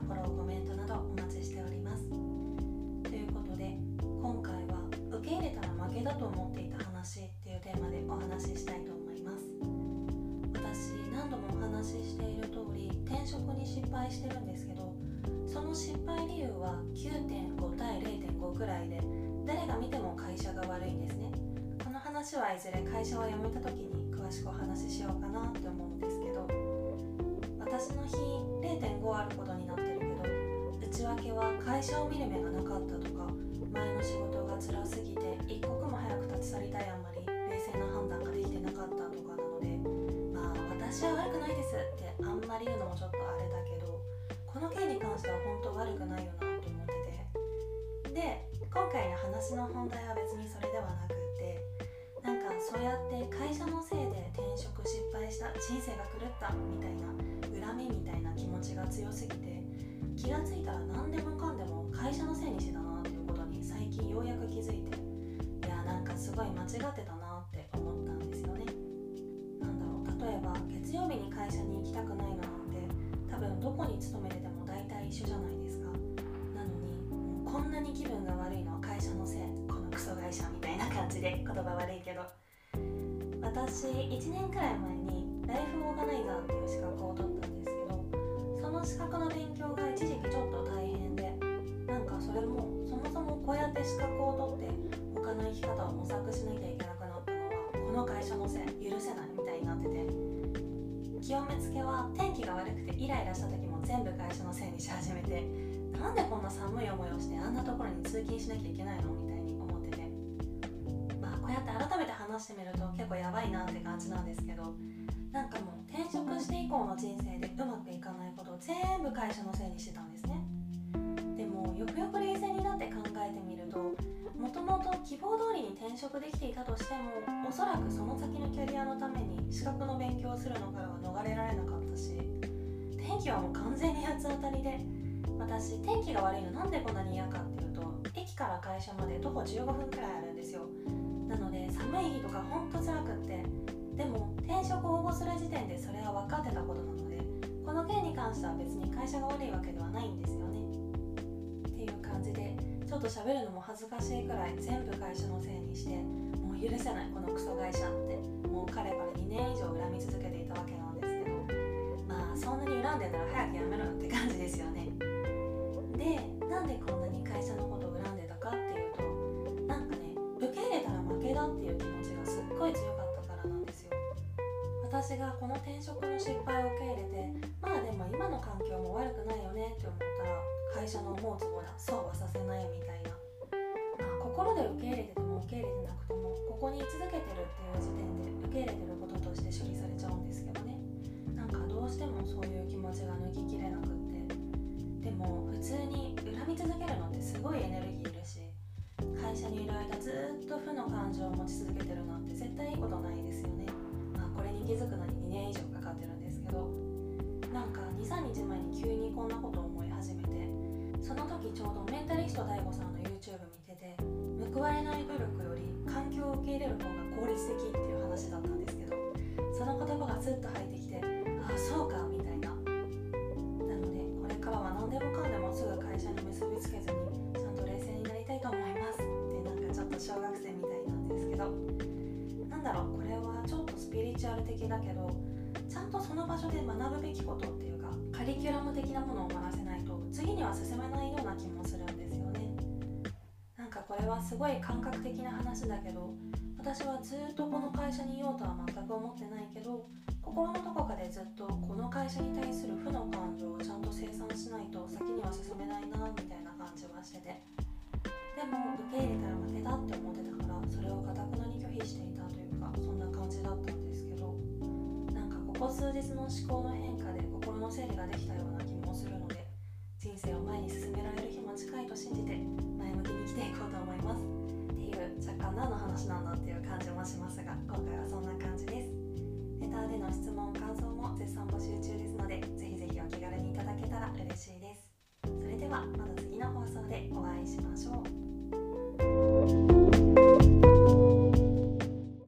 フォローコメントなどお待ちしております。ということで今回は受け入れたら負けだと思っていた話っていうテーマでお話ししたいと思います私何度もお話ししている通り転職に失敗してるんですけどその失敗理由は9.5対0.5くらいで誰が見ても会社が悪いんですねこの話はいずれ会社を辞めた時に詳しくお話ししようかなって思うんですけど私の日0.5あることになっては会社を見る目がなかったとか前の仕事が辛すぎて一刻も早く立ち去りたいあんまり冷静な判断ができてなかったとかなのでまあ私は悪くないですってあんまり言うのもちょっとあれだけどこの件に関しては本当悪くないよなと思ってて。で今回の話の本題は別にそれではなくてなんかそうやって会社のせいで転職失敗した人生が狂ったみたいな恨みみたいな気持ちが強すぎて気がついたら何でもかんでも会社のせいにしてたなっていうことに最近ようやく気づいて。いやなんかすごい間違ってたなって思ったんですよね。なんだろう。例えば月曜日に会社に行きたくないのなんて多分どこに勤めてても大体一緒じゃないですか。なのにもうこんなに気分が悪いのは会社のせいこのクソ会社みたいな感じで言葉悪いけど。私1年くらい前にライフオーガナイザーっていう資格を取ったんですけどその資格の資格を取って他の生き方を模索しなきゃいけなくなったのはこの会社のせい。許せないみたいになってて。極めつけは天気が悪くてイライラした時も全部会社のせいにし始めて。なんでこんな寒い思いをしてあんなところに通勤しなきゃいけないのみたいに思ってて。まあこうやって改めて話してみると結構やばいなって感じなんですけど。なんかもう転職して以降の人生でうまくいかないことを全部会社のせいにしてたんですね。でもよくよく冷静になって考えてみるともともと希望通りに転職できていたとしてもおそらくその先のキャリアのために資格の勉強をするのからは逃れられなかったし天気はもう完全に八つ当たりで私天気が悪いのなんでこんなに嫌かっていうと駅から会社まで徒歩15分くらいあるんですよ。なので寒い日とかほんと辛くってでも転職応募する時点でそれは分かってたことなのでこの件に関しては別に会社が悪いわけではないんですよね。っていう感じでちょっと喋るのも恥ずかしいくらい全部会社のせいにしてもう許せないこのクソ会社ってもうかれこれ2年以上恨み続けていたわけなんですけどまあそんなに恨んでんなら早くやめろって感じですよね。でなんでこんなに会社のこと私がこの転職の失敗を受け入れてまあでも今の環境も悪くないよねって思ったら会社の思うつぼだそうはさせないみたいな、まあ、心で受け入れてても受け入れてなくてもここに居続けてるっていう時点で受け入れてることとして処理されちゃうんですけどね。なんかどうしてもそういう気持ちが抜ききれなくって。でも普通に恨み続けるのってすごいエネルギーいるし会社にいる間ずっと負の感情を持ち続けてるなんて絶対いいことないですよね。これに気づくのに2年以上かかってるんですけどなんか23日前に急にこんなことを思い始めてその時ちょうどメンタリスト DAIGO さんの YouTube 見てて報われない努力より環境を受け入れる方が効率的っていう話だったんですけどその言葉がスッと入ってきてああそうかみたいな。ル的だけどちゃんとその場所で学ぶべきことっていうかカリキュラム的なものを学ばせないと次には進めないような気もするんですよね。なんかこれはすごい感覚的な話だけど私はずっとこの会社にいようとは全く思ってないけど心のどこかでずっとこの会社に対する負の感情をちゃんとここ数日の思考の変化で心の整理ができたような気もするので人生を前に進められる日も近いと信じて前向きに生きていこうと思います。っていう若干何の話なんだっていう感じもしますが今回はそんな感じです。レタでの質問感想も絶賛募集中ですのでぜひぜひお気軽にいただけたら嬉しいです。それではまた次の放送でお会いしましょう。